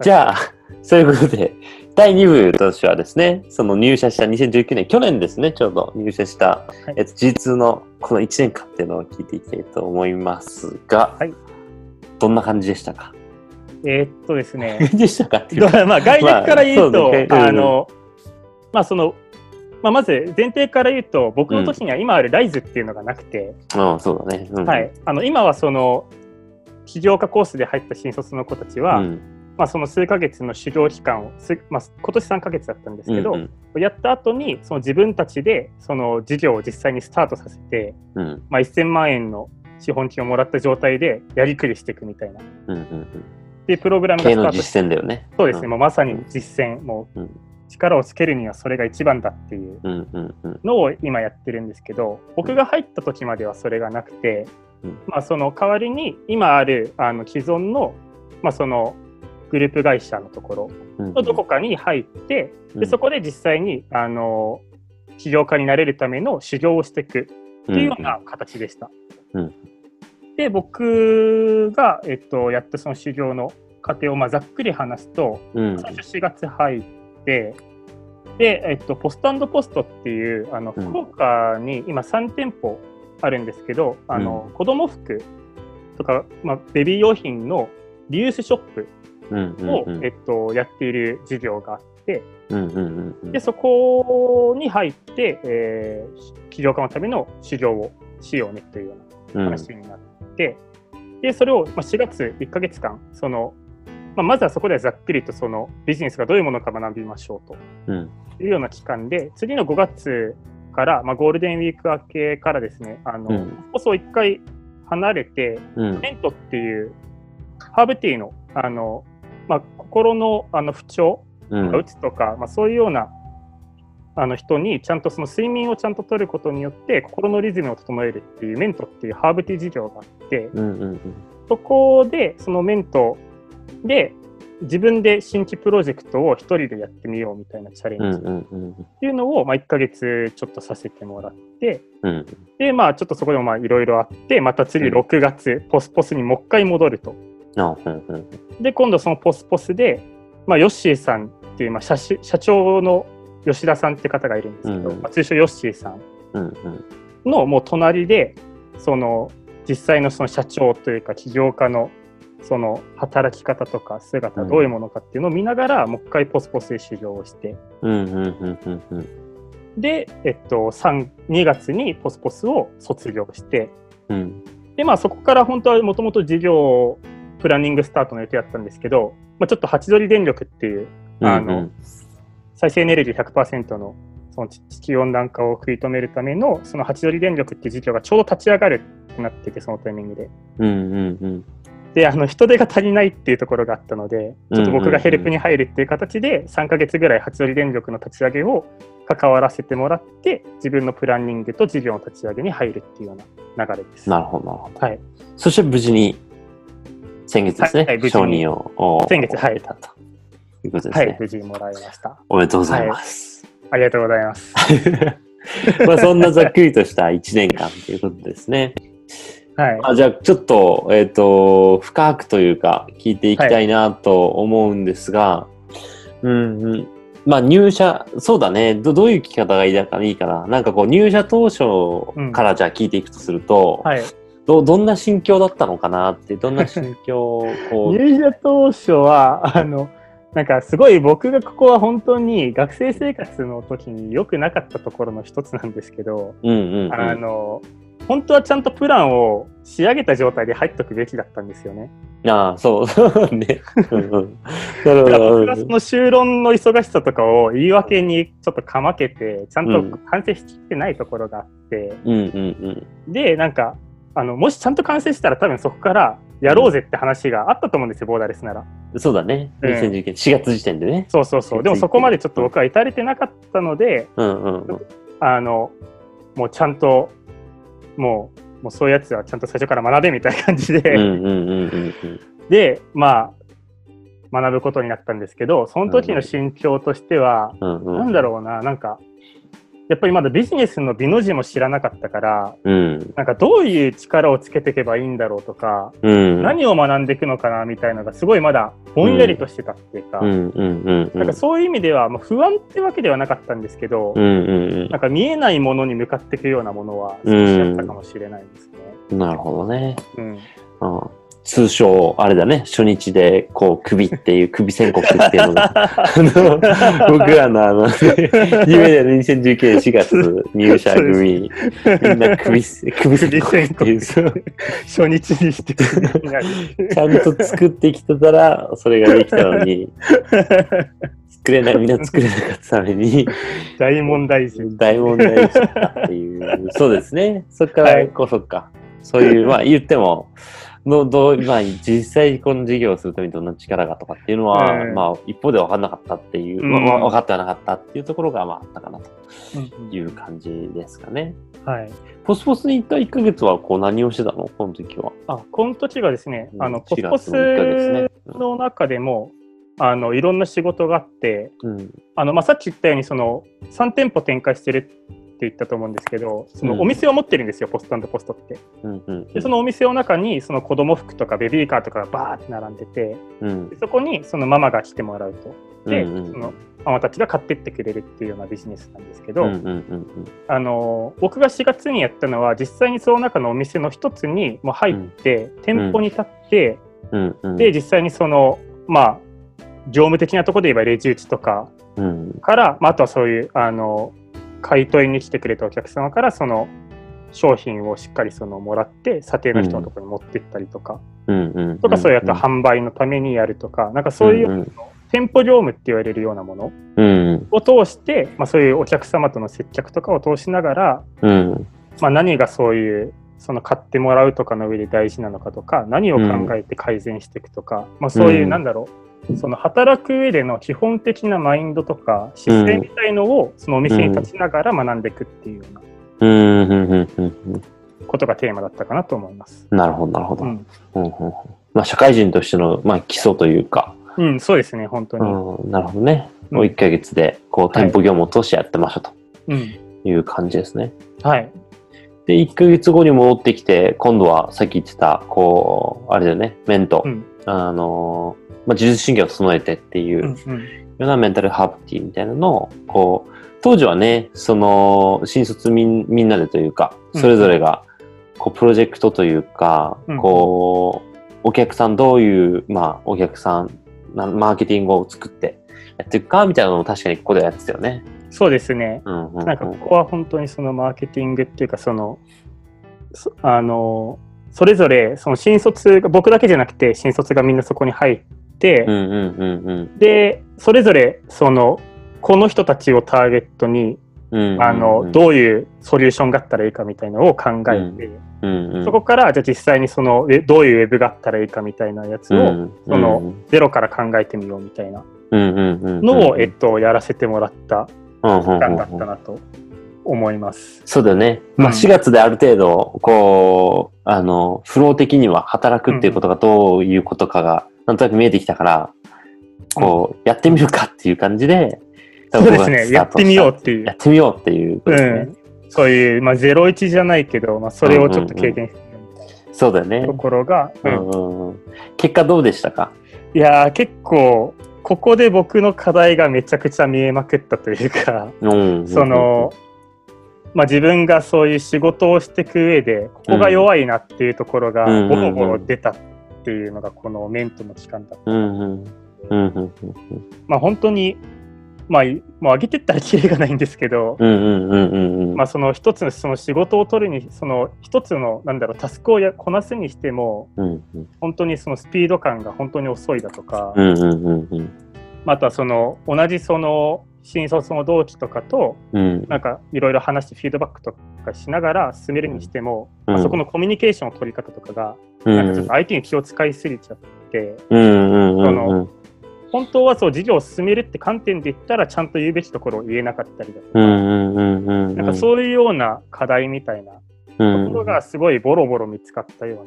じゃあ、そういうことで、第2部としてはですね、その入社した2019年、去年ですね、ちょうど入社した、はい。えっと、G2 のこの1年間っていうのを聞いていきたいと思いますが、はい。どんな感じでしたか？えーっとですね、でしたかっていうか、まあ、概略から言うと、まあね。うん。あの、まあ、その、まあ、まず前提から言うと、僕の年には今あるライズっていうのがなくて、うん、そうだね。うん、はい、あの今はその起業家コースで入った新卒の子たちは、うんまあ、その数ヶ月の修行期間を、すまあ、今年3ヶ月だったんですけど、うんやった後にその自分たちでその事業を実際にスタートさせて、うん。まあ、1000万円の資本金をもらった状態でやりくりしていくみたいな。うんうんうん。っていうプログラムがスタートして実践だよね。そうですね、ん。もうまさに実践、もううん。力をつけるにはそれが一番だっていううんうんうん。のを今やってるんですけど、僕が入った時まではそれがなくて、うん。まあ、その代わりに今あるあの既存の,、まあそのグループ会社のところうん。のどこかに入って、でそこで実際にあの起業家になれるための修行をしていくっていうような形でした。うん。で僕が、えっと、やったその修行の過程をまあざっくり話すと、うん。最初4月入って、で、えっと、ポストポストっていう、あの、うん。福岡に今3店舗あるんですけど、あの、子供服とか、まあ、ベビー用品のリユースショップを、うんえっと、やっている事業があって、うんうんうんうん。で、そこに入って、えー、起業家のための修行をしようねというようなうん話になって、で、それをまあ4月1ヶ月間、その、まあ、まずはそこでざっくりとそのビジネスがどういうものか学びましょうと。うん。いうような期間で、次の5月から、まあ、ゴールデンウィーク明けからですね、あの、うん。放送一回離れて、うん。メントっていうハーブティーの、あの、まあ、心のあの不調うん。うつとか、まあ、そういうようなあの人にちゃんとその睡眠をちゃんと取ることによって心のリズムを整えるっていうメントっていうハーブティー事業があってうんうんうん。そこでそのメントで自分で新規プロジェクトを一人でやってみようみたいなチャレンジっうんうんうん。ていうのを、まあ、1ヶ月ちょっとさせてもらってうんでまあちょっとそこでもまあいろいろあってまた次うん6月ポスポスにもう一回戻ると。で今度そのポスポスで、まあ、ヨッシーさんっていう、まあ、社し社長の吉田さんって方がいるんですけど、うんまあ、通称ヨッシーさんのもう隣でその実際のその社長というか起業家のその働き方とか姿うん。どういうものかっていうのを見ながら、もう一回ポスポスで修行をして。で、えっと、3 2月にポスポスを卒業して。うん。でまあそこから本当はもともと事業プランニングスタートの予定だったんですけど、まあ、ちょっとハチドリ電力っていうあのうん。再生エネルギー100%のその地地球温暖化を食い止めるためのそのハチドリ電力っていう事業がちょうど立ち上がるってなっててそのタイミングで。うんうんうん。であの人手が足りないっていうところがあったのでちょっと僕がヘルプに入るっていう形で3ヶ月ぐらいハチドリ電力の立ち上げを関わらせてもらって自分のプランニングと事業の立ち上げに入るっていうような流れです。なるほどなるほど。はい、そして無事に先月ですね、はい承に認をお先月はい得たということですね、はい、無事にもらいました。おめでとうございます、ありがとうございます。まあそんなざっくりとした1年間ということですね。はい。あじゃあちょっと、えっ、と、深くというか聞いていきたいなと思うんですが、うんうん。まあ入社、そうだね。どどういう聞き方がいいかいいかな。なんかこう入社当初からじゃあ聞いていくとすると、はい、どどんな心境だったのかなって、どんな心境を 入社当初は、あの、なんかすごい僕がここは本当に学生生活の時に良くなかったところの一つなんですけど、うんうんうん。あの、本当はちゃんとプランを仕上げた状態で入っとくべきだったんですよね。ああ、そう、そうね。だからど僕がその修論の忙しさとかを言い訳にちょっとかまけて、ちゃんと完成しきってないところがあって、うんうんで、なんか、あの、もしちゃんと完成したら多分そこからやろうぜって話があったと思うんですよ、ボーダレスなら。うん。そうだね。うん2019年4月時点でね。そうそうそう。でもそこまでちょっと僕は至れてなかったので、うんうんうん。あの、もうちゃんと、もう、もうそういうやつはちゃんと最初から学べみたいな感じで。で、まあ、学ぶことになったんですけど、その時の心境としては、うんうんなんだろうな、なんか、やっぱりまだビジネスの美の字も知らなかったから、うん。なんかどういう力をつけていけばいいんだろうとか、うん。何を学んでいくのかなみたいなのがすごいまだぼんやりとしてたっていうか。なんかそういう意味では、まあ、不安ってわけではなかったんですけど、なんか見えないものに向かっていくようなものは少しあったかもしれないですね。うん。なるほどね。うん。うん。通称、あれだね、初日で、こう、首っていう、首宣告っていうのが、あの、僕らのあの、夢での2019年4月入社組、みんな首、首宣告っていう、初日にしてちゃんと作ってきてたら、それができたのに、作れない、みんな作れなかったために、大問題児。大問題だっていう、そうですね。そっから、はい。こう、そっか。そういう、まあ言っても、のどうまあ、実際この事業をするためにどんな力がとかっていうのは、うんまあ一方で分かんなかったっていう、うんまあ分かってはなかったっていうところがまああったかなとうんいう感じですかね。はい。ポスポスに行った1ヶ月はこう何をしてたの？この時は。あ、この時がですね、あの、ポス4ポ月の1ヶ月スね。の中でも、あの、いろんな仕事があって、うん。あの、まあ、さっき言ったように、その、3店舗展開してる言ったと思うんですけど、そうん。のお店を持ってるんですよ、ポストポストって。うんうんで、そのお店の中に、その子供服とかベビーカーとかがバーって並んでて、うん。でそこにそのママが来てもらうと。で、うんうん。そのママたちが買ってってくれるっていうようなビジネスなんですけど、うんうんうんあの僕が4月にやったのは実際にその中のお店の一つにもう入って、店舗に立って、うんうん。で実際にそのまあ業務的なところで言えばレジ打ちとかうん。から、まあ、あとはそういうあの買い取りに来てくれたお客様からその商品をしっかりそのもらって査定の人のところに持ってったりとか、とかそういうあと販売のためにやるとかなんかそういう、うんうん。店舗業務って言われるようなものうん。を通して、まあ、そういうお客様との接客とかを通しながら、うん。まあ、何がそういうその買ってもらうとかの上で大事なのかとか何を考えて改善していくとか、まあ、そういううん。なんだろう、その働く上での基本的なマインドとか姿勢みたいのをそのお店に立ちながら学んでいくっていうようなうん。うん。うん。うん。うん。ことがテーマだったかなと思います。なるほどなるほど。うん、うん。うん。うん。まあ社会人としてのまあ基礎というか、うん、そうですね本当に。うん、なるほどね。うん。もう1ヶ月でこう店舗業務を通してやってましたとうん、いう感じですね。はい、で、1ヶ月後に戻ってきて、今度はさっき言ってた、こう、あれだよね、メント、うん。あのー、まあ、自律神経を整えてっていうようなメンタルハーブティーみたいなのを、こう、当時はね、その、新卒みんみんなでというか、うん。それぞれが、こう、プロジェクトというか、うん。こう、お客さん、どういう、まあ、お客さん、なマーケティングを作ってやっていくか、みたいなのも確かにここでやってたよね。そうですね。うんうんうん、なんかここは本当にそのマーケティングっていうかそのそあのそれぞれその新卒が僕だけじゃなくて新卒がみんなそこに入って、うんうんうんうん。でそれぞれそのこの人たちをターゲットにうんうんうん。あのどういうソリューションがあったらいいかみたいなのを考えて、うんうん、そこからじゃあ実際にそのえどういうウェブがあったらいいかみたいなやつを、うんそのゼロから考えてみようみたいなうんうんうん、のを、えっと、やらせてもらったうんうんうん期間だったなと思います。そうだよね。まあ、うん4月である程度、こう、あの、フロー的には働くっていうことがどういうことかが、なんとなく見えてきたから、こう、やってみるかっていう感じで、そうですね、やってみようっていうや。ってみようっていうことうですね。ん、そういう、まあ、01じゃないけど、まあ、それをちょっと経験してそうだよねなと。ころが、結果どうでしたか？いやー結構ここで僕の課題がめちゃくちゃ見えまくったというか、うん。その、まあ、自分がそういう仕事をしていく上でここが弱いなっていうところがうんボロボロ出たっていうのがこのメントの期間だった。まあ、本当に、まあ、いもう上げてったらキリがないんですけど。まあ、その一つのその仕事を取るにその一つのなんだろうタスクをやこなすにしてもうんうん。本当にそのスピード感が本当に遅いだとか、またその同じその新卒の同期とかとうん。なんかいろいろ話してフィードバックとかしながら進めるにしても、うん。まあそこのコミュニケーションの取り方とかが、うん。なんかちょっと相手に気を使いすぎちゃってその本当はそう事業を進めるって観点で言ったらちゃんと言うべきところを言えなかったりだとか、なんかそういうような課題みたいなうん。ところがすごいボロボロ見つかったよ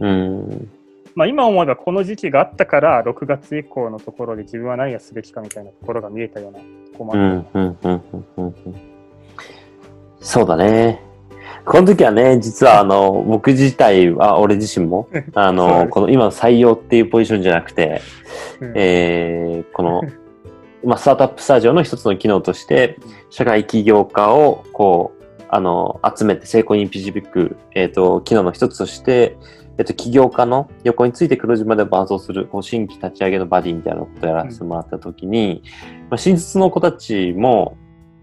うな。うん。まあ、今思えばこの時期があったから6月以降のところで自分は何をすべきかみたいなところが見えたようなとこそうだね。この時はね、実はあの、僕自体は、俺自身も、あの、この今の採用っていうポジションじゃなくて、うん。えーこの、まあ、スタートアップスタジオの一つの機能として、社会起業家を、こう、あの、集めて成功に導く、えっ、と、機能の一つとして、えっ、と、起業家の横について黒字まで伴走する、こう新規立ち上げのバディみたいなことをやらせてもらったときに、まあ、新卒の子たちも、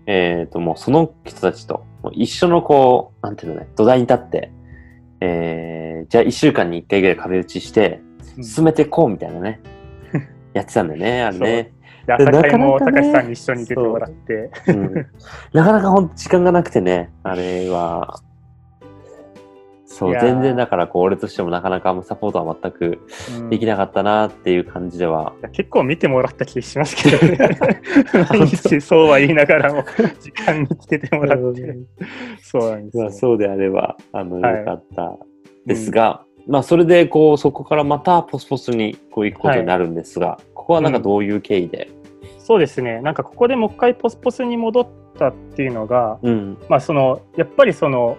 えっ、と、もうその人たちと、もう一緒のこう、なんていうのね、土台に立って、えー、じゃあ一週間に一回ぐらい壁打ちして、うん。進めていこうみたいなね、やってたんだよね、あれね。で朝会も高橋さんに一緒に出てもらって、うん。なかなかほんと時間がなくてね、あれは。そう、全然だからこう、俺としてもなかなかサポートは全くうんできなかったなっていう感じでは。いや結構見てもらった気しますけどね。毎日そうは言いながらも、時間につけてもらって。そうなんですよ。まあ、そうであれば、あの、はいよかったですが、まあ、それで、こう、そこからまたポスポスにこう行くことになるんですが、ここはなんかどういう経緯で、そうですね。なんかここでもう一回ポスポスに戻ったっていうのが、うん、まあその、やっぱりその、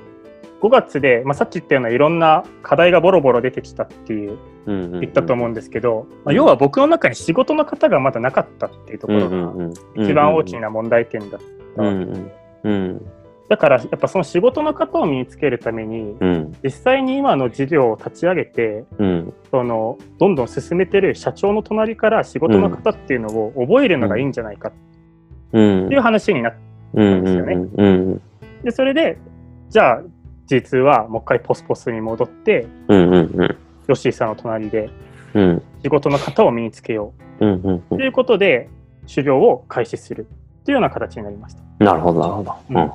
5月で、まあ、さっき言ったようないろんな課題がボロボロ出てきたっていう。言ったと思うんですけど、まあ、要は僕の中に仕事の方がまだなかったっていうところがが一番大きな問題点だったうんわけでん、うん、だからやっぱその仕事の方を身につけるために、うん、実際に今の事業を立ち上げて、うん、そのどんどん進めてる社長の隣から仕事の方っていうのを覚えるのがいいんじゃないかっうん、ていう話になって、うん、うん、うん、でそれで、じゃあ、実はもう一回ポスポスに戻って、うん、うん、うん、ヨッシーさんの隣でうん、仕事の方を身につけようん、うんうということで、修行を開始するというような形になりました。なるほど、なるほど。うんうんうん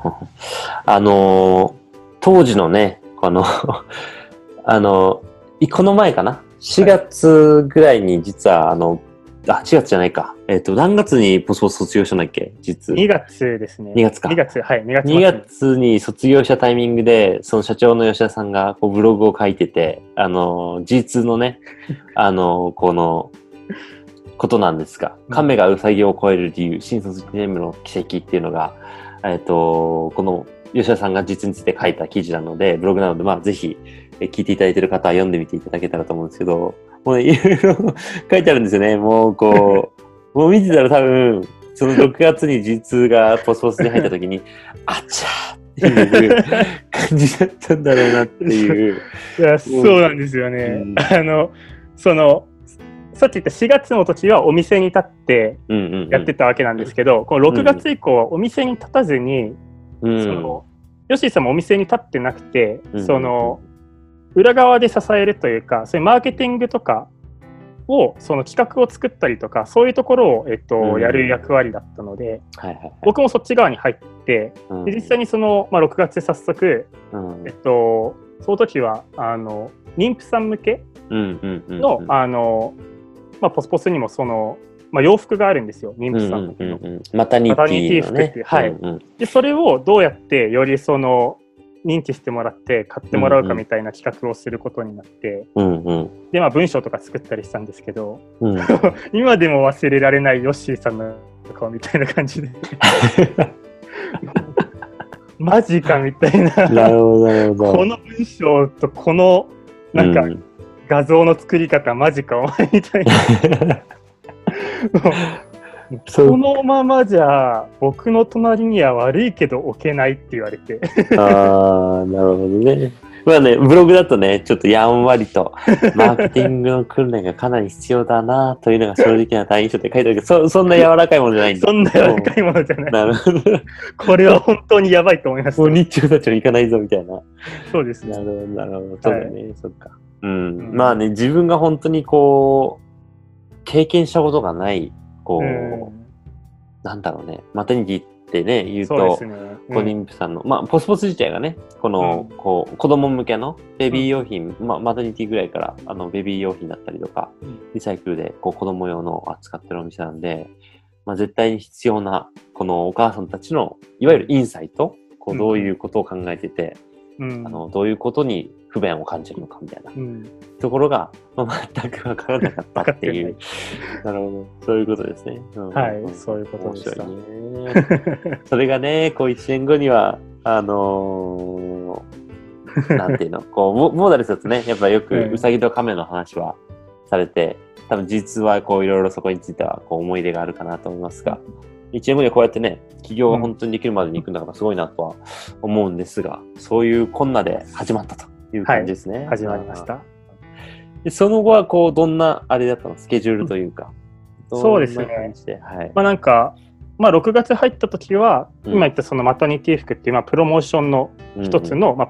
あのー当時のね、この、あのいこの前かな ?4 月ぐらいに実は、あの、あ、4月じゃないか。えっ、と、何月にポスポス卒業したんだっけ？実。2月ですね。2月か2月、はい、2月末2月に卒業したタイミングで、その社長の吉田さんがこうブログを書いてて、あの、G2 のね、あの、この、ことなんですが、うん亀がウサギを超える理由、新卒1年目の奇跡っていうのが、えっ、と、この吉田さんが実について書いた記事なので、ブログなので、まあ、ぜひ、え聞いていただいている方は読んでみていただけたらと思うんですけど、もうね、いろいろ書いてあるんですよね。もう、こう、もう見てたら多分、その6月に G2 がポスポスに入った時に、あちゃーっていう感じだったんだろうなっていう。いや、そうなんですよね。うんあの、その、さっき言った4月の時はお店に立ってやってたわけなんですけど、この6月以降はお店に立たずに、うんその、ヨッシーさんもお店に立ってなくて、うんその、裏側で支えるというか、そういうマーケティングとかを、その企画を作ったりとか、そういうところを、えっと、うん。やる役割だったので、はいはいはい。僕もそっち側に入って、うん。で実際にその、まあ、6月で早速、うん。えっと、その時は、あの、妊婦さん向けうんうんうんの、あの、まあ、ポスポスにもその、まあ、洋服があるんですよ、妊うん婦さん向けの。うんうんうんマタニテマタニティィのね服っていうはい。うんうん。で、それをどうやってよりその、認知してもらって買ってもらうかみたいな企画をすることになって、うんうん。で、まあ、文章とか作ったりしたんですけど、うん。今でも忘れられないヨッシーさんの顔みたいな感じで、マジかみたいな。な、るほどなるほど。この文章とこの、なんかうん。画像の作り方、マジかお前みたいな。そのままじゃ僕の隣には悪いけど置けないって言われてああ、なるほどね。まあね、ブログだとね、ちょっとやんわりと、マーケティングの訓練がかなり必要だな、というのが正直な対印象って書いてあるけど、そそんな柔らかいものじゃないんだ。そんな柔らかいものじゃないなるほど。これは本当にやばいと思いましもうた日中たちは行かないぞ、みたいな。そうですねなるほど、なるほど。そうだね、そっか。うん。うんまあね、自分が本当にこう、経験したことがない、こう、うん。なんだろうね、マタニティってね、言うとこう妊婦さんの、まあ、ポスポス自体がね、この、うん。こう、子供向けのベビー用品、まあ、マタニティぐらいから、あの、ベビー用品だったりとか、うん。リサイクルで、こう、子供用のを扱ってるお店なんで、まあ、絶対に必要な、このお母さんたちの、いわゆるインサイト、こううん。どういうことを考えてて、うん。あの、どういうことに不便を感じるのかみたいなうんところが、まあ、全くわからなかったっていう。なるほど。そういうことですね。うんはいそういうことでしたね。それがね、こう一年後には、あのー なんていうの、こう、モモーダレスだとね、やっぱよくうんウサギとカメの話はされて、多分実はこういろいろそこについてはこう思い入れがあるかなと思いますが、1年後にこうやってね、起業が本当にできるまでに行くんだからすごいなとは思うんですが、そういうこんなで始まったという感じですね。始まりました。でその後はこう、どんなあれだったの？スケジュールというか。そうですねはい。まあなんか、まあ6月入った時は、うん今言ったそのマタニティ服っていう、まあプロモーションの一つの、まあ、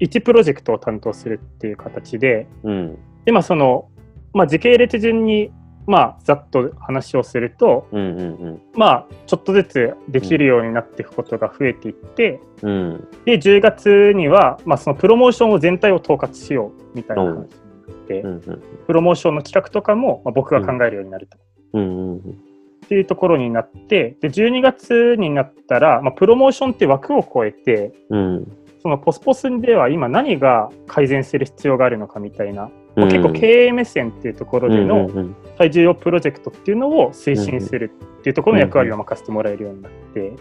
1プロジェクトを担当するっていう形で、うん。うん。で、まあその、まあ時系列順に、まあざっと話をすると、うんうんまあちょっとずつできるようになっていくことが増えていって、うん。うん。で、10月には、まあそのプロモーションを全体を統括しようみたいな話になって、うんうん。プロモーションの企画とかも、まあ、僕が考えるようになると。うんうんっていうところになって、で、12月になったら、まあ、プロモーションって枠を超えて、うん。そのポスポスでは今何が改善する必要があるのかみたいな、うん。結構経営目線っていうところでのうんうん最重要プロジェクトっていうのを推進するっていうところの役割を任せてもらえるようになって、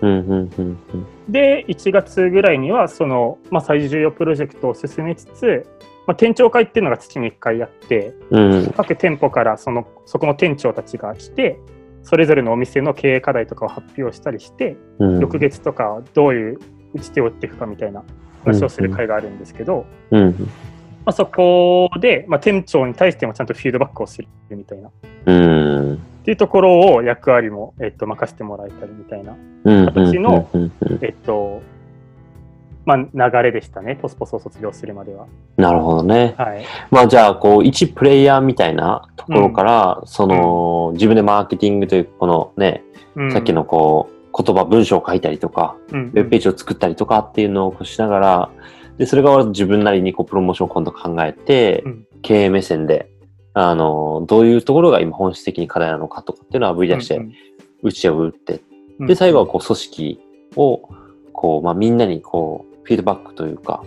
で、1月ぐらいにはその、まあ、最重要プロジェクトを進めつつ、まあ、店長会っていうのが月に1回やって、うん。各店舗からそのそこの店長たちが来て、それぞれのお店の経営課題とかを発表したりして、うん。翌月とかどういう打ち手を打っていくかみたいな話をする会があるんですけど、あ、そこで、まあ、店長に対してもちゃんとフィードバックをするみたいな。っうん。ていうところを役割も、えっと、任せてもらえたりみたいな、うん。形のうんうんえっと、まあ、流れでしたね、ポスポスを卒業するまでは。なるほどね。はい。まあじゃあ、こう、一プレイヤーみたいなところから、その、自分でマーケティングという、このね、うんさっきのこう、言葉、文章を書いたりとか、うんウェブページを作ったりとかっていうのをしながら、で、それが自分なりにこう、プロモーションを今度考えて、うん経営目線で、あの、どういうところが今本質的に課題なのかとかっていうのをあぶり出して、うん打ちを打って、うんで、最後はこう、組織を、こう、まあ、みんなにこう、フィードバックというか、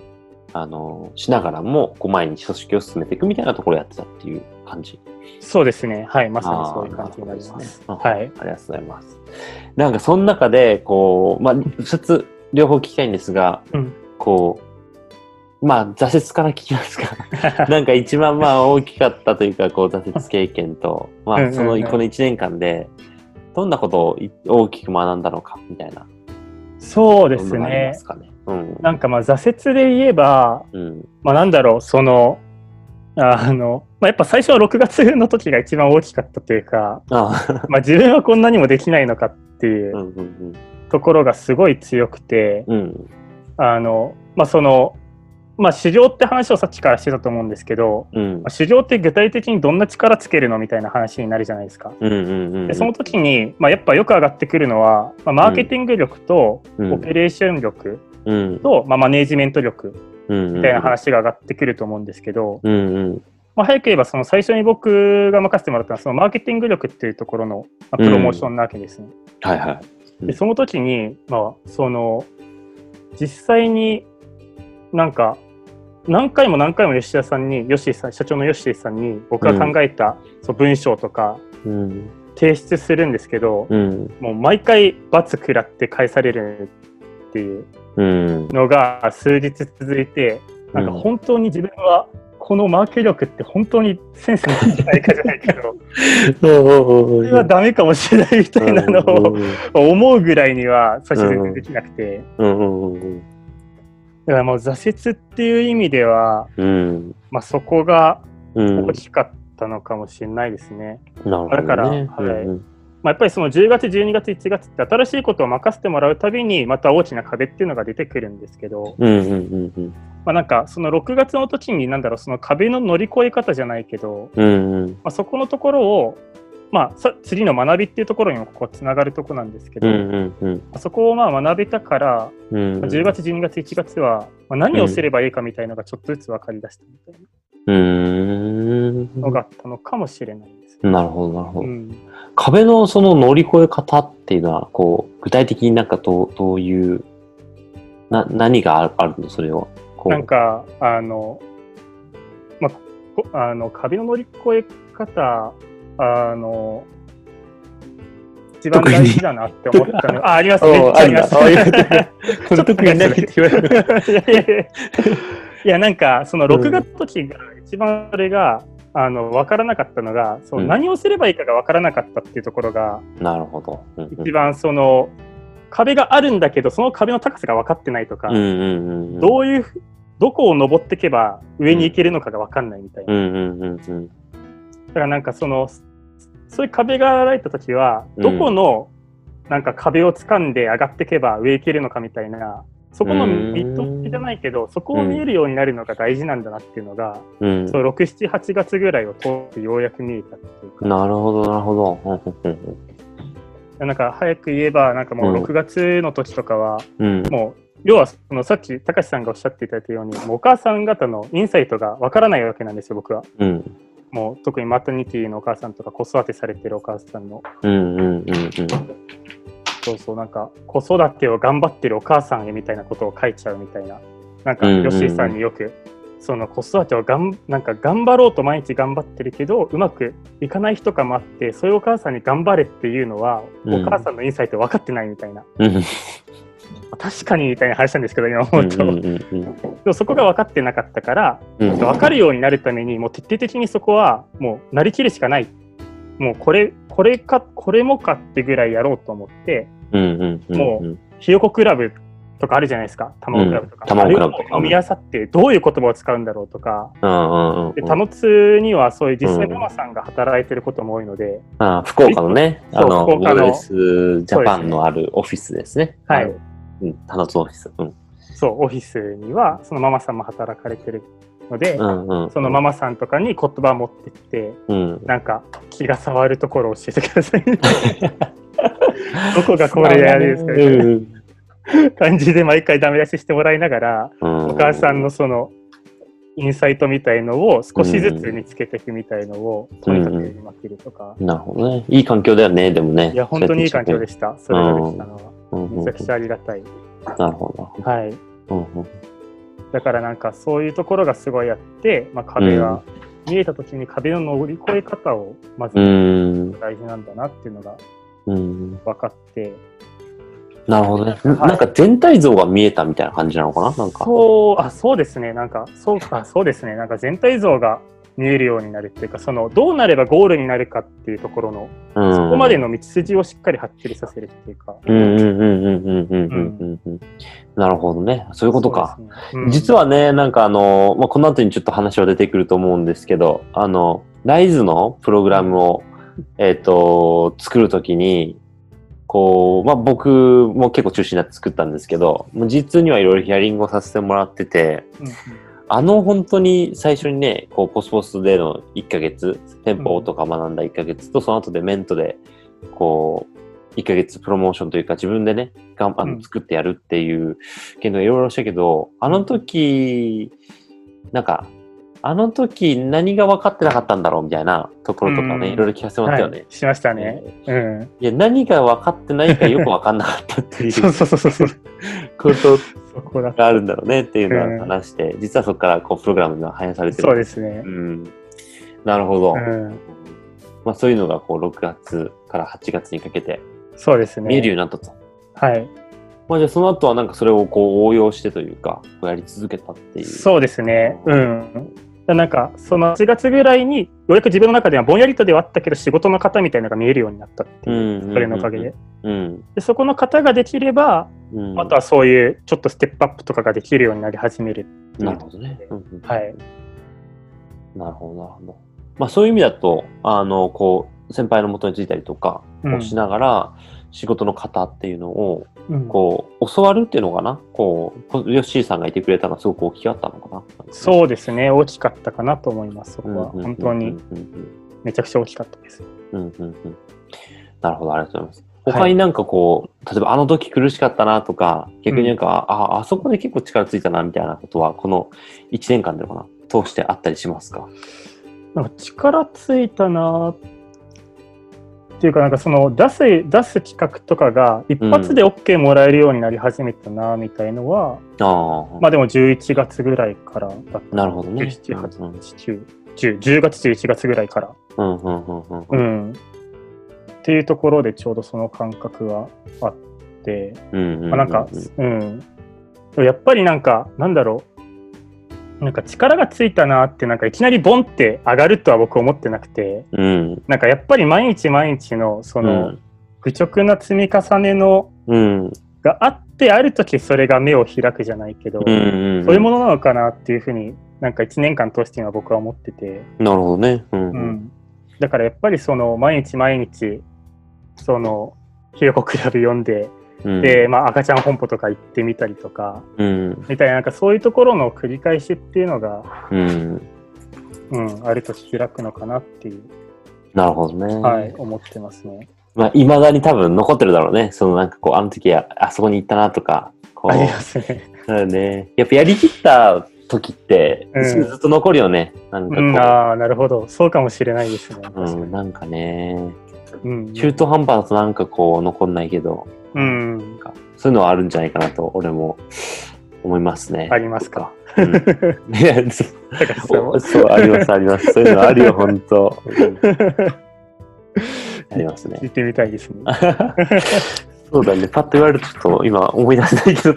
あの、しながらも、こう、前に組織を進めていくみたいなところをやってたっていう感じ。そうですね。はい。まさにそういう感じになります。あーなるほどはい。ありがとうございます。なんか、その中で、こう、まあ、二つ、両方聞きたいんですが、うんこう、まあ、挫折から聞きますか。なんか一番まあ大きかったというか、こう挫折経験と、まあそのこの1年間で、どんなことをい大きく学んだのかみたいな。そうですね。すかね。うん。なんかまあ挫折で言えば、うん。まあなんだろう、その、あの、まあ、やっぱ最初は6月の時が一番大きかったというか、ああ。まあ自分はこんなにもできないのかっていうところがすごい強くて、うん。うん。あの、まあその、まあ市場って話をさっきからしてたと思うんですけど、うんまあ。市場って具体的にどんな力つけるのみたいな話になるじゃないですか。うんうんうん。でその時に、まあ、やっぱよく上がってくるのは、まあ、マーケティング力とうんオペレーション力うん。と、まあ、マネージメント力うん。みたいな話が上がってくると思うんですけど、うんうん。まあ、早く言えばその最初に僕が任せてもらったのはそのマーケティング力っていうところの、まあ、プロモーションなわけですね。はいはい。でその時に、まあ、その実際になんか何回も何回も吉田さんに吉井さん社長の吉井さんに僕が考えた、そう文章とかうん。提出するんですけど、うん。もう毎回罰食らって返されるっていううん。のが数日続いて、なんか本当に自分はこのマーケ力って本当にセンスないんじゃないかじゃないけど、これはダメかもしれないみたいなのを思うぐらいには最初全然できなくて、うんうんうんだからもう挫折っていう意味では、うん。まあそこがうん。大きかったのかもしれないですね。なるほどね。だからはいうんまあ、やっぱりその10月、12月、1月って新しいことを任せてもらうたびにまた大きな壁っていうのが出てくるんですけど、なんかその6月の時になんだろうその壁の乗り越え方じゃないけど、うんうん。まあ、そこのところを、まあ、さ次の学びっていうところにもここつながるところなんですけど、うんうんうん。そこをまあ学べたから、うんまあ10月、12月、1月は、まあ、何をすればいいかみたいなのがちょっとずつ分かりだしたみたいうん。なのがあったのかもしれないです。なるほど、なるほど。うん壁のその乗り越え方っていうのは、こう、具体的になんかどう、どういう、な、何があるあるのそれを。なんか、あの、まあ、こあの壁の乗り越え方、あの、一番大事だなって思ったの。あ、あります、めっおちゃあります。これ特にないって言われる。いやなんか、そのうん6月の時が、一番それが、あの、分からなかったのが、そううん何をすればいいかが分からなかったっていうところが、なるほど。うん一番その、壁があるんだけど、その壁の高さが分かってないとか、うんうんうんうん。どういう、どこを登っていけば上に行けるのかが分かんないみたいな。うんうんうんうん。だからなんかその、そういう壁が現れた時は、うんどこのなんか壁を掴んで上がっていけば上行けるのかみたいな、そこのうんミッドじゃないけど、そこを見えるようになるのが大事なんだなっていうのが、うんそう6、7、8月ぐらいを通ってようやく見えたっていうか、なるほど、なるほど。なんか早く言えば、なんかもううん6月の時とかは、うん。もう、要はそのさっき高橋さんがおっしゃっていただいたように、もうお母さん方のインサイトがわからないわけなんですよ、僕は。うん。もう特にマタニティのお母さんとか子育てされてるお母さんのうんうんうんうん。そうそう、なんか、子育てを頑張ってるお母さんへみたいなことを書いちゃうみたいな。なんか、吉井さんによく、その子育てをがんなんか頑張ろうと毎日頑張ってるけど、うまくいかない日とかもあって、そういうお母さんに頑張れっていうのは、うんお母さんのインサイト分かってないみたいな。うん確かにみたいな話したんですけど、今思うと。うんうんでうん。もそこが分かってなかったから、うん。分かるようになるために、もう徹底的にそこは、もうなりきるしかない。もうこれ、これか、これもかってぐらいやろうと思って、うんうんうんもひよこクラブとかあるじゃないですか、卵クラブとか。うん。卵クラブとか。あれを飲み漁って、どういう言葉を使うんだろうとか、で、タノツにはそういう実際ママさんが働いてることも多いので、あ福岡のね、あの、福岡の OS ジャパンのあるオフィスですね。はい。あの。うん、タナツオフィス。うん。そう、オフィスにはそのママさんも働かれてるので、うんうん。そのママさんとかに言葉を持ってって、うん。なんか気が触るところを教えてください。どこがこれやるんですかみたい感じで毎回ダメ出ししてもらいながら、うんお母さんのそのインサイトみたいのを少しずつ見つけていくみたいのを、とにかくやりまくるとか、なるほどね。いい環境だよね、でもね。いや、本当にいい環境でした、それができたのは。うんうんうんめちゃくちゃありがたい。なるほど。はい。だからなんかそういうところがすごいあって、まあ、壁が見えた時に壁の乗り越え方をまずうん。大事なんだなっていうのがうん。分かって、なるほどね。はいなんか全体像が見えたみたいな感じなのかな？なんか。そう、あ、そうですね。なんか、そうか、そうですね。なんか全体像が見えるようになるっていうか、その、どうなればゴールになるかっていうところの、うん。そこまでの道筋をしっかりはっきりさせるっていうか。なるほどね。そういうことか。ねうん、実はね、なんかあの、まあ、この後にちょっと話は出てくると思うんですけど、あの、ライズのプログラムを、えっ、ー、と、作るときに、こう、まあ、僕も結構中心になって作ったんですけど、実にはいろいろヒアリングをさせてもらってて、うんうんあの本当に最初にね、こう、ポスポスでの1ヶ月、店舗とか学んだ1ヶ月と、その後でメントで、こう、1ヶ月プロモーションというか自分でね、がんあうん。の作ってやるっていうけどいろいろしたけど、あの時、なんか、あの時何が分かってなかったんだろうみたいなところとかね、うんいろいろ聞かせてもらったよね。はい、しましたね。うん。いや、何が分かってないかよく分かんなかったってい そううそうそうそう。こと。があるんだろうねっていうのうんは話して、実はそこからこうプログラムには反映されてる。そうですねう。ん。なるほど。うん。まあそういうのがこう6月から8月にかけてそうですね。見えるようになったと。はい。まあじゃあその後はなんかそれをこう応用してというか、こうやり続けたっていう。そうですね。うん。なんか、その8月ぐらいに、ようやく自分の中ではぼんやりとではあったけど、仕事の型みたいなのが見えるようになったっていう、うんそれのおかげで。うん。でそこの型ができれば、うん。あとはそういうちょっとステップアップとかができるようになり始めるなるほどね。うんうんはい。なるほど、なるほど。まあそういう意味だと、あの、こう、先輩のもとについたりとかをしながら、仕事の型っていうのを、うんこう、教わるっていうのかな？こう、ヨッシーさんがいてくれたのがすごく大きかったのかな？そうですね。大きかったかなと思います。そこは。うん本当にうんうんめちゃくちゃ大きかったです。うんうんうんなるほど、ありがとうございます。他になんかこう、例えばあの時苦しかったなとか、逆になんか、あ、あそこで結構力ついたなみたいなことは、この1年間でのかな、通してあったりしますか？なんか力ついたなっていうか、なんかその出す、出す企画とかが一発で OK もらえるようになり始めたなみたいのは、ああ、まあでも11月ぐらいからだった。なるほどね。17、8、うん9、10、10月、11月ぐらいから。うんうんうんうんうん。っっていうところでちょうどその感覚があって、うんうんうんうんまあ、なんか、うん。やっぱりなんか、なんだろう。なんか力がついたなって、なんかいきなりボンって上がるとは僕思ってなくて、うん。なんかやっぱり毎日毎日のその、うん愚直な積み重ねのうん。があって、ある時それが目を開くじゃないけど、うんうん。そういうものなのかなっていうふうになんか1年間通して今僕は思ってて、なるほどね。うんううん。ん、だからやっぱりその毎日毎日そのひよこクラブ読んで、うん、で、まあ、赤ちゃん本舗とか行ってみたりとかうん。みたいななんかそういうところの繰り返しっていうのが、うん。うん、あると開くのかなっていう、なるほどね。はい、思ってますね。まあ、未だに多分残ってるだろうね。そのなんかこう、あの時ああそこに行ったなとか。こうありますね。ね。やっぱやりきった時って、うんずっと残るよね。なんかこう。うん、ああ、なるほど。そうかもしれないですね。うん、なんかね、うん、中途半端だとなんかこう残んないけど、うんそういうのはあるんじゃないかなと俺も思いますね。ありますか？うん、いやそそうありますあります。そういうのあるよ、本当。う んありますね聞。いてみたいですね。そうだね、パッと言われるとちょっと今思い出せないけど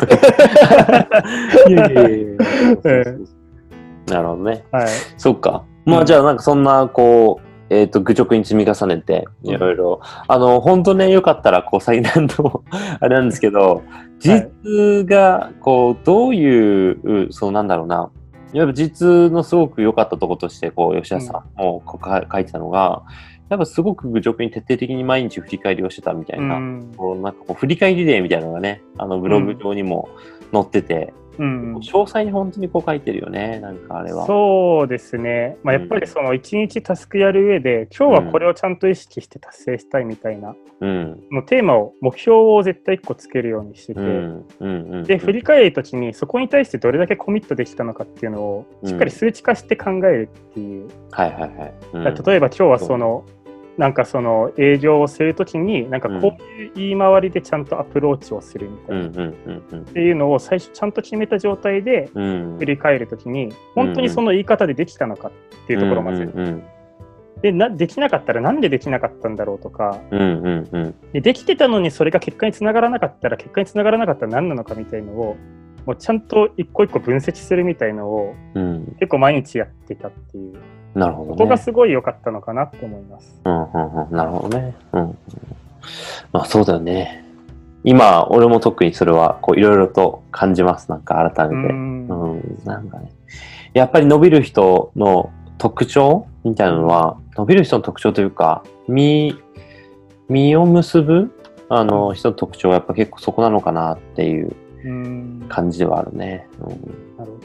なるほどね。はい。そっか。まうんあじゃあなんかそんなこう、えっ、と、愚直に積み重ねて、いろいろ、あの、本当ね、よかったら、こう、最近とも、あれなんですけど、実が、こう、どういう、そうなんだろうな、やっぱ実のすごく良かったところとして、こう、吉田さんもこうか書いてたのが、やっぱすごく愚直に徹底的に毎日振り返りをしてたみたいうな、ん。こうなんかこう振り返り例みたいなのがね、あのブログ上にも載ってて、うん。詳細に本当にこう書いてるよね、なんかあれは。そうですね。まあ、やっぱりその一日タスクやる上で、今日はこれをちゃんと意識して達成したいみたいな、うん。もうテーマを、目標を絶対一個つけるようにしてて、うん。うん。うん。で、振り返るときにそこに対してどれだけコミットできたのかっていうのをしっかり数値化して考えるっていう。はいはいはい。うんだから例えば今日はその、なんかその営業をするときに、なんかこういう言い回りでちゃんとアプローチをするみたいな、っていうのを最初ちゃんと決めた状態でうん。振り返るときに、本当にその言い方でできたのかっていうところをまず、でなできなかったらなんでできなかったんだろうとか。で、できてたのにそれが結果につながらなかったら、結果につながらなかったら何なのかみたいのを、もうちゃんと一個一個分析するみたいのをうん。結構毎日やってたっていう、なるほどここがね。すごい良かったのかなと思います。うんうんうん。なるほどね。うん。まあそうだよね。今、俺も特にそれは、こう、いろいろと感じます。なんか改めて。うんうん、なんかね。やっぱり伸びる人の特徴みたいなのは、伸びる人の特徴というか、実、実を結ぶあの人の特徴はやっぱ結構そこなのかなっていううん感じではあるね。うん、なるほど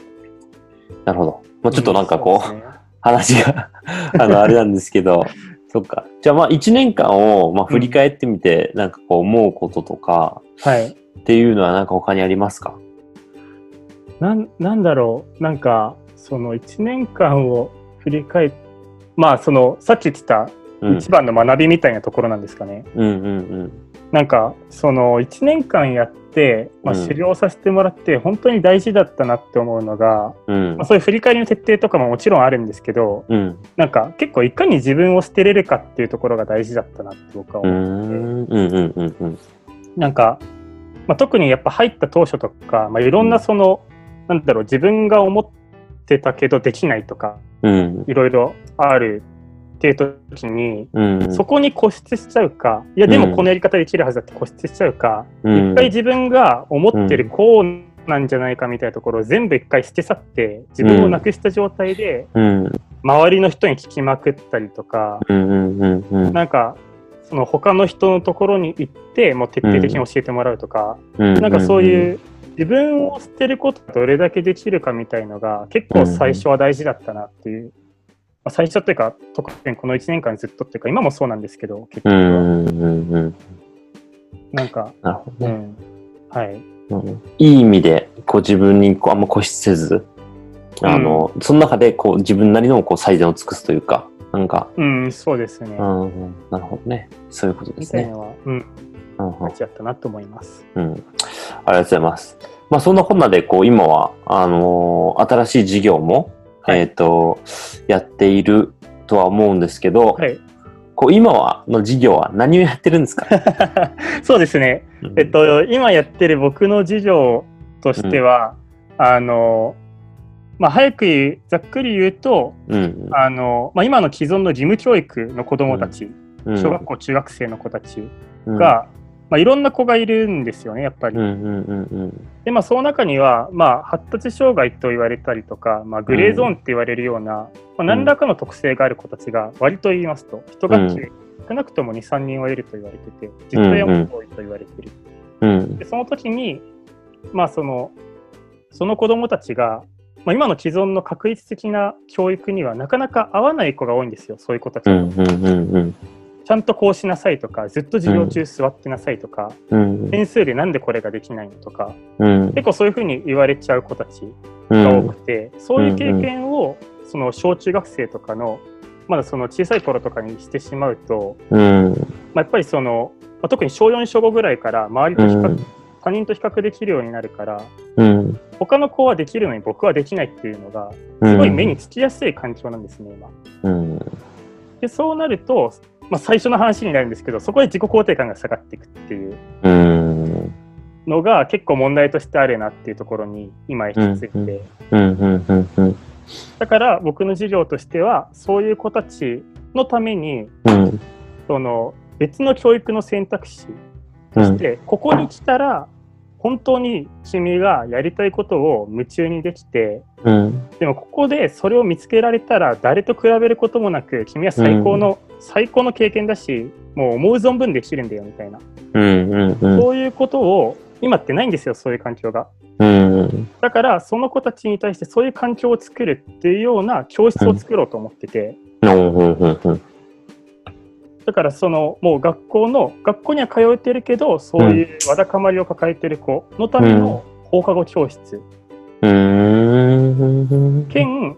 なるほど。まあ、ちょっとなんかこう、話が あの、あれなんですけど、そっか。じゃあまあ1年間をまあ振り返ってみて、なんかこう思うこととかはい。っていうのはなんか他にありますか？なんなんだろう、なんか、その1年間を振り返っまあ、その、さっき言ってたうん。一番の学びみたいなところなんですかね。うんうんなんか、その1年間やって、まあ、うん修行させてもらって、本当に大事だったなって思うのが、うん。うんまあ、。そういう振り返りの徹底とかももちろんあるんですけど、うん。なんか結構いかに自分を捨てれるかっていうところが大事だったなって僕はう思ってて、ん。うんうんうんうん。なんか、まあ、特にやっぱ入った当初とか、まあ、いろんなその、なんだろう、自分が思ってたけどできないとか、うん。いろいろあるっていう時に、うん。そこに固執しちゃうか、いやでもこのやり方できるはずだって固執しちゃうか、うん一回自分が思ってるこうなんじゃないかみたいなところを全部一回捨て去って、自分をなくした状態で、うん。周りの人に聞きまくったりとか、うんうんうんうん。なんか、その他の人のところに行って、もう徹底的に教えてもらうとか、なんかそういう自分を捨てることがどれだけできるかみたいのが結構最初は大事だったなっていう。まあ、最初っていうか、特にこの1年間ずっとっていうか、今もそうなんですけど、結局は。うんうんうんうん。なんか、なるほどね。うん。はい。うんいい意味で、こう自分にこうあんま固執せず、あの、その中でこう自分なりのこう最善を尽くすというか、なんか、うん、そうですね。うん、なるほどね。そういうことですね。みたいなのは、うん、うんうん大事だったなと思います。うん。ありがとうございます。まあそんなこんなで、こう今は、あのー新しい事業も、はいえっ、と、やっているとは思うんですけど、はい。こう今はの授業は何をやってるんですか、そうですね。えっと、今やってる僕の授業としては、あの、まあ、早く言うざっくり言うと、うんあのまあ、今の既存の義務教育の子どもたち、うん、小学校、中学生の子たちうん、が、まあ、いろんな子がいるんですよね、やっぱり。うんうんうんで、まあ、その中には、まあ、発達障害と言われたりとか、まあ、グレーゾーンって言われるような、まあ、何らかの特性がある子たちが、割と言いますと、一学期少なくとも2、3人はいると言われてて、実態はもっと多いと言われている。うんうんでその時に、まあ、そのその子どもたちが、まあ、今の既存の確率的な教育にはなかなか合わない子が多いんですよ、そういう子たちは。うんうんうんうんちゃんとこうしなさいとか、ずっと授業中座ってなさいとか、うん。点数でなんでこれができないのとか、うん。結構そういうふうに言われちゃう子たちが多くて、そういう経験をその小中学生とかのまだその小さい頃とかにしてしまうと、うん。まあ、やっぱりその、まあ、特に小4小5ぐらいから周りと比較、うん。他人と比較できるようになるからうん。他の子はできるのに僕はできないっていうのがうん。すごい目につきやすい環境なんですね今。うん。でそうなると、まあ、最初の話になるんですけどそこで自己肯定感が下がっていくっていううん。のが結構問題としてあるなっていうところに今行き着いて、だから僕の授業としてはそういう子たちのためにうん。その別の教育の選択肢うん。でここに来たら本当に君がやりたいことを夢中にできてうん。でもここでそれを見つけられたら誰と比べることもなく君は最高の、最高の経験だしもう思う存分できるんだよみたいな、うんうんうん。そういうことを今ってないんですよそういう環境が。うんだからその子たちに対してそういう環境を作るっていうような教室を作ろうと思ってて、うんうんうんだからそのもう学校の学校には通えてるけどそういうわだかまりを抱えてる子のための放課後教室。うん。兼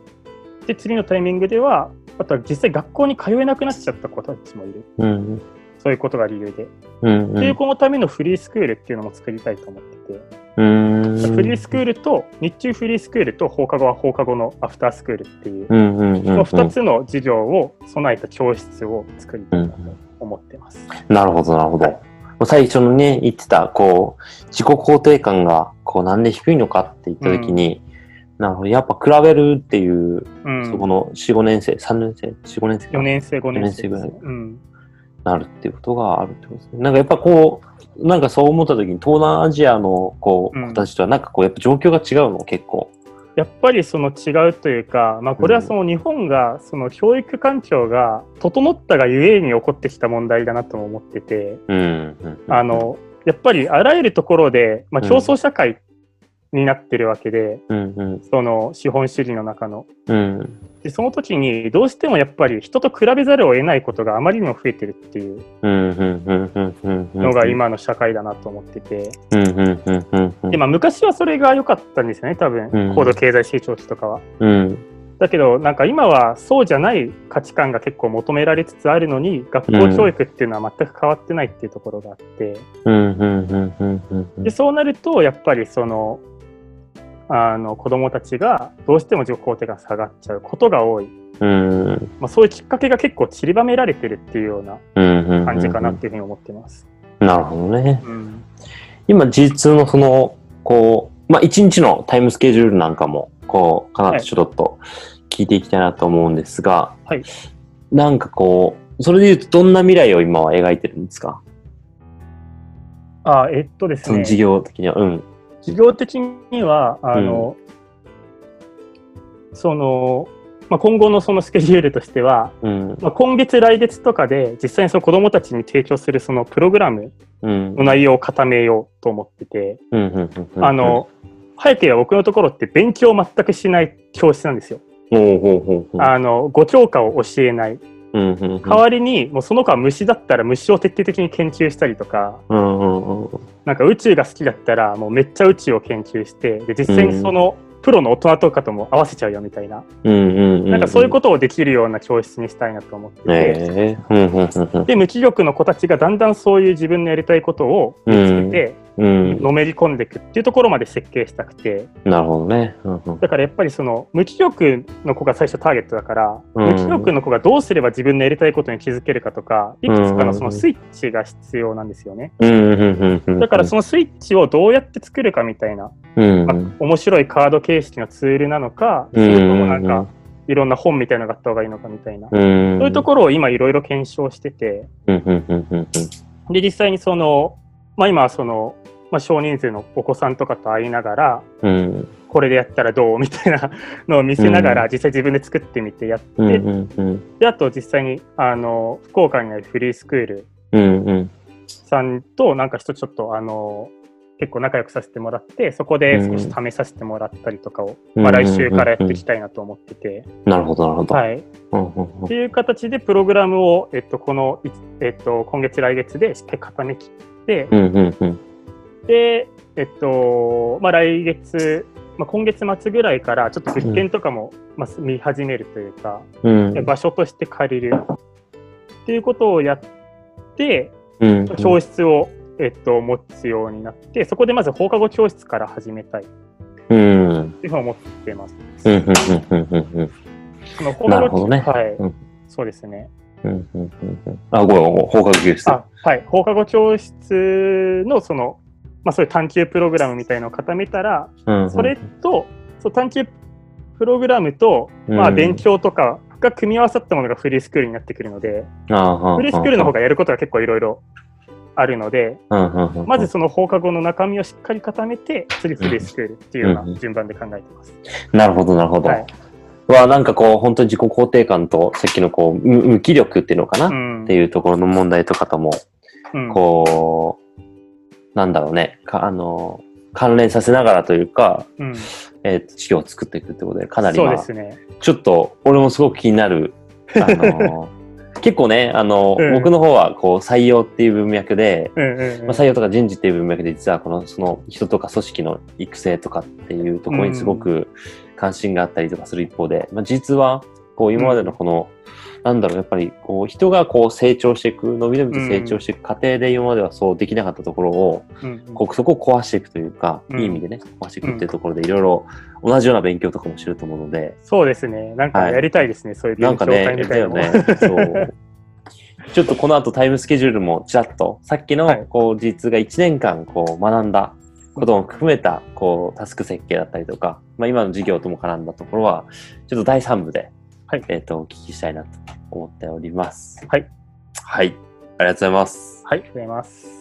で次のタイミングではあとは実際学校に通えなくなっちゃった子たちもいる。うん。そういうことが理由で、うんっていう子のためのフリースクールっていうのも作りたいと思ってて、うん。フリースクールと日中フリースクールと放課後は放課後のアフタースクールっていう、うんうんうんその2つの授業を備えた教室を作りたいなと思ってます。なるほどなるほど。最初のね言ってたこう自己肯定感がこうなんで低いのかって言った時に、なるほど。やっぱ比べるっていう、うん、そこの45年生3年生？45年生4年生、5年生。四年生ぐらい。うん、なるっていうことがあるってことですね。なんかやっぱこう、なんかそう思った時に東南アジアのこううん。子たちとはなんかこうやっぱ状況が違うの？結構。やっぱりその違うというか、まあ、これはその日本がその教育環境が整ったがゆえに起こってきた問題だなとも思ってて、うん。うん。あ、のやっぱりあらゆるところで、まあ、うん。競争社会になってるわけで、うんうん。その資本主義の中の。うん。でその時にどうしてもやっぱり人と比べざるを得ないことがあまりにも増えてるっていうのが今の社会だなと思ってて、でまあ、昔はそれが良かったんですよね多分、うん。高度経済成長期とかは。うん。だけどなんか今はそうじゃない価値観が結構求められつつあるのに学校教育っていうのは全く変わってないっていうところがあって、でそうなるとやっぱりそのあの子供たちがどうしても自己肯定感が下がっちゃうことが多い、うんまあ、そういうきっかけが結構散りばめられてるっていうような感じかなっていうふうに思ってます。なるほどね。うん今、実質のその、こう、まあ、一日のタイムスケジュールなんかも、こう、かなとちょっと聞いていきたいなと思うんですが、はいなんかこう、それで言うとどんな未来を今は描いてるんですか？あえっとですねその事業的には。うん。事業的にはあの、その、まあ、今後のそのスケジュールとしては、うん。まあ、今月来月とかで実際にその子どもたちに提供するそのプログラムうん。の内容を固めようと思ってて、うんうんうんうんあ、の早く言えば僕のところって勉強を全くしない教室なんですよ。あの5教科を教えないうんうんうん。代わりにもうその子は虫だったら虫を徹底的に研究したりとかうんうんうん。なんか宇宙が好きだったらもうめっちゃ宇宙を研究してで実際にそのプロの大人とかとも合わせちゃうよみたいな、うんうんうん。なんかそういうことをできるような教室にしたいなと思ってて、ええうんうんうんうん。で無気力の子たちがだんだんそういう自分のやりたいことを見つけて、うん。のめり込んでいくっていうところまで設計したくて、なるほどね。うんうん。だからやっぱりその無気力の子が最初ターゲットだから、うん無気力の子がどうすれば自分のやりたいことに気づけるかとか、いくつかのそのスイッチが必要なんですよね。うんうんうんうん。だからそのスイッチをどうやって作るかみたいな、うんまあ面白いカード形式のツールなのか、それともなんかいろんな本みたいなのがあった方がいいのかみたいな、うん、そういうところを今いろいろ検証してて、うんうんうんうん。で、実際にその、まあ今はその、まあ少人数のお子さんとかと会いながら、うん。うんこれでやったらどう？みたいなのを見せながら、うん。実際自分で作ってみてやって、で、あと実際に、あの、福岡にあるフリースクールさんと、なんか人ちょっと、あの、結構仲良くさせてもらって、そこで少し試させてもらったりとかを、うんまあ来週からやっていきたいなと思ってて、なるほどなるほど。はい。っていう形でプログラムを、えっと、この、いえっと、今月来月でしっかり固めきって、うんうんうん。で、えっと、まあ来月、まあ、今月末ぐらいからちょっと物件とかも、まあ、見始めるというか、うん。場所として借りる。っていうことをやって、うん教室を、えっと、持つようになって、そこでまず放課後教室から始めたい。うん。うんっていうふうに思ってます。うんうんうんうんうん。その放課後なるほどね。はい、うん。そうですね。うんうんうんうんあ、ごめん、放課後教室。あはい、放課後教室のその、まあ、そういう探究プログラムみたいのを固めたら、うんうんそれと、そう探究プログラムと、まあ、うん勉強とかが組み合わさったものがフリースクールになってくるので、あフリースクールの方が、がやることが結構いろいろあるので、うんうんうんまずその放課後の中身をしっかり固めて、次フリースクールっていうよううんな順番で考えてます。なるほど、なるほど。はい。は、なんかこう、本当に自己肯定感と、さっきのこう、無無気力っていうのかな、っうん。ていうところの問題とかとも、うん。こう、なんだろうね、かあの、関連させながらというか、うん、えー、資料を作っていくってことで、かなり、そうまあ、ですね。ちょっと、俺もすごく気になる、あの、結構ね、あの、うん。僕の方は、こう、採用っていう文脈で、うんうんうん。まあ、採用とか人事っていう文脈で、実はこの、その人とか組織の育成とかっていうところにすごく関心があったりとかする一方で、まあ、実は、こう、今までのこの、なんだろう、やっぱり、こう、人がこう成長していく、伸び伸びと成長していく過程で今まではそうできなかったところを、うんこうそこを壊していくというか、うんいい意味でね、壊していくっていうところで、いろいろ同じような勉強とかもしてると思うので、そうですね。なんかはいやりたいですね、そういう勉強みたいなのも。だよね。そう。ちょっとこの後タイムスケジュールもちらっと、さっきのはいこう実が1年間こう学んだことも含めたこうタスク設計だったりとか、まあ、今の授業とも絡んだところはちょっと第3部で、はいえー、とお聞きしたいなと思っております。はい、はい、ありがとうございます。はい、ありがとうございます。